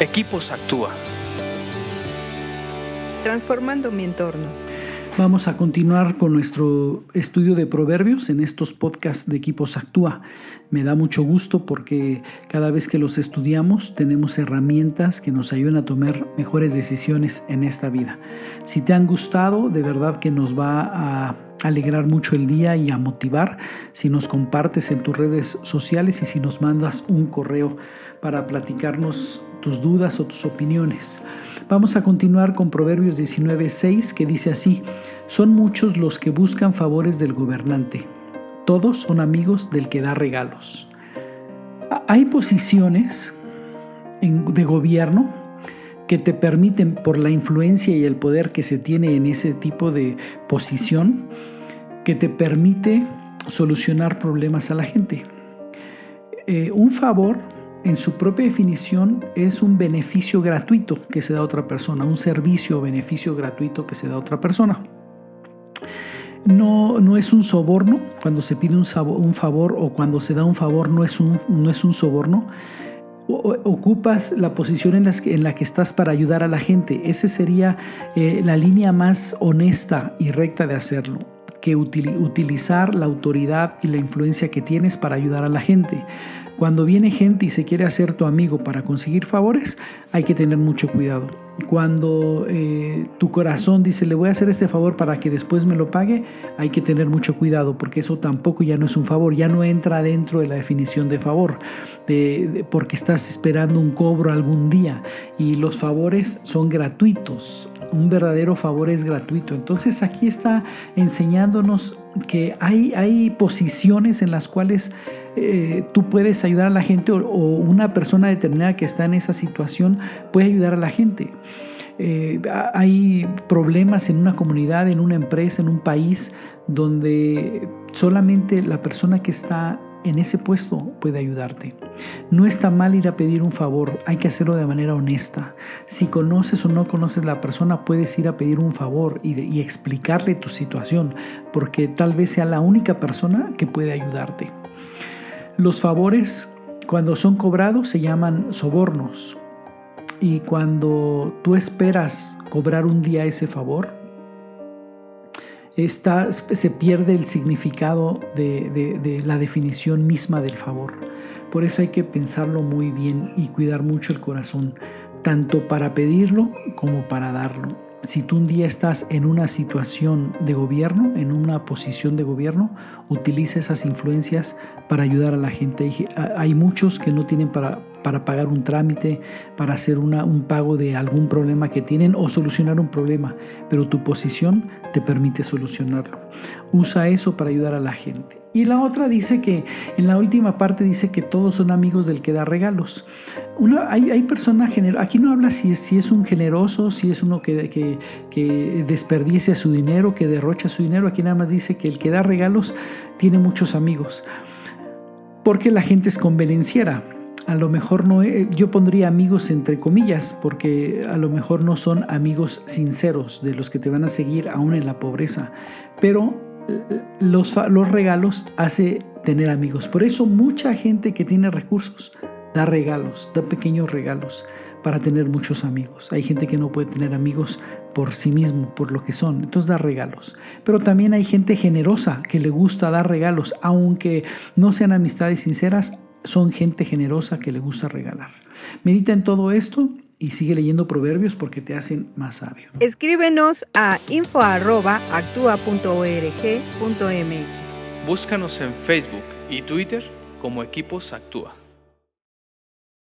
Equipos Actúa. Transformando mi entorno. Vamos a continuar con nuestro estudio de proverbios en estos podcasts de Equipos Actúa. Me da mucho gusto porque cada vez que los estudiamos tenemos herramientas que nos ayudan a tomar mejores decisiones en esta vida. Si te han gustado, de verdad que nos va a alegrar mucho el día y a motivar si nos compartes en tus redes sociales y si nos mandas un correo para platicarnos tus dudas o tus opiniones. Vamos a continuar con Proverbios 19:6 que dice así, son muchos los que buscan favores del gobernante, todos son amigos del que da regalos. Hay posiciones de gobierno que te permiten, por la influencia y el poder que se tiene en ese tipo de posición, que te permite solucionar problemas a la gente. Eh, un favor, en su propia definición, es un beneficio gratuito que se da a otra persona, un servicio o beneficio gratuito que se da a otra persona. No, no es un soborno, cuando se pide un, favor o cuando se da un favor no es un, no es un soborno. ocupas la posición en, en, la que estás para ayudar a la gente. Esa sería eh, la línea más honesta y recta de hacerlo utilizar la autoridad y la influencia que tienes para ayudar a la gente. Cuando viene gente y se quiere hacer tu amigo para conseguir favores, hay que tener mucho cuidado. Cuando eh, tu corazón dice, le voy a hacer este favor para que después me lo pague, hay que tener mucho cuidado porque eso tampoco ya no es un favor, ya no entra dentro de la definición de favor, porque estás esperando un cobro algún día y los favores son gratuitos un verdadero favor es gratuito. Entonces aquí está enseñándonos que hay, hay posiciones en las cuales eh, tú puedes ayudar a la gente o, una persona determinada que está en esa situación puede ayudar a la gente. Eh, hay problemas en una comunidad, en una empresa, en un país, donde solamente la persona que está en ese puesto puede ayudarte. No está mal ir a pedir un favor, hay que hacerlo de manera honesta. Si conoces o no conoces la persona, puedes ir a pedir un favor y, explicarle tu situación, porque tal vez sea la única persona que puede ayudarte. Los favores, cuando son cobrados, se llaman sobornos. Y cuando tú esperas cobrar un día ese favor, se pierde el significado de, la definición misma del favor. Por eso hay que pensarlo muy bien y cuidar mucho el corazón, tanto para pedirlo como para darlo. Si tú un día estás en una situación de gobierno, en una posición de gobierno, utiliza esas influencias para ayudar a la gente. Hay muchos que no tienen para, para pagar un trámite, para hacer un pago de algún problema que tienen o solucionar un problema, pero tu posición te permite solucionarlo. Usa eso para ayudar a la gente. Y la otra dice que, en la última parte dice que todos son amigos del que da regalos. Una, hay, personas aquí no habla si es, un generoso, si es uno que, que, que desperdicia su dinero, que derrocha su dinero. Aquí nada más dice que el que da regalos tiene muchos amigos. Porque la gente es convenenciera a lo mejor no, yo pondría amigos entre comillas, porque a lo mejor no son amigos sinceros de los que te van a seguir aún en la pobreza, pero eh, los, los regalos hace tener amigos. Por eso mucha gente que tiene recursos da regalos, da pequeños regalos para tener muchos amigos. Hay gente que no puede tener amigos por sí mismo, por lo que son, entonces da regalos. Pero también hay gente generosa que le gusta dar regalos, aunque no sean amistades sinceras, son gente generosa que le gusta regalar. Medita en todo esto y sigue leyendo proverbios porque te hacen más sabio. Escríbenos a info.actua.org.mx. Búscanos en Facebook y Twitter como Equipos Actúa.